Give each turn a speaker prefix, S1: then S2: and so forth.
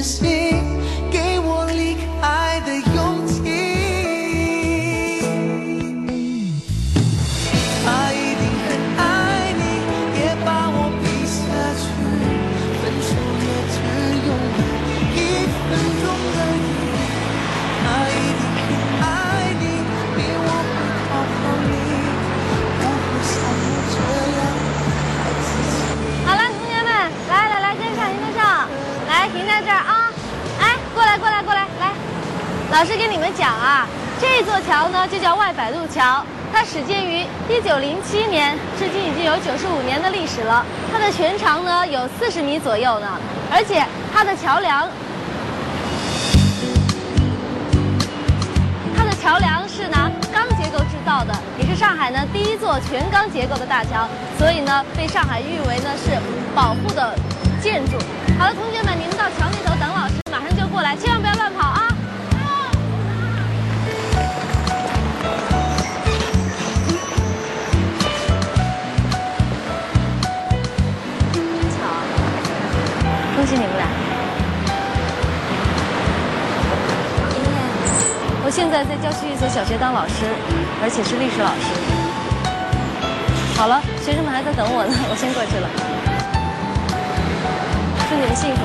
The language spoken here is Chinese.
S1: atmosphere. 来，过来，过来，来，老师跟你们讲啊，这座桥呢就叫外摆渡桥，它始建于一九零七年，至今已经有九十五年的历史了。它的全长呢有四十米左右呢，而且它的桥梁，它的桥梁是拿钢结构制造的，也是上海呢第一座全钢结构的大桥，所以呢被上海誉为呢是保护的建筑。好了，同学们，你们到桥恭喜你们俩。我现在在郊区一所小学当老师，而且是历史老师。好了，学生们还在等我呢，我先过去了。祝你们幸福。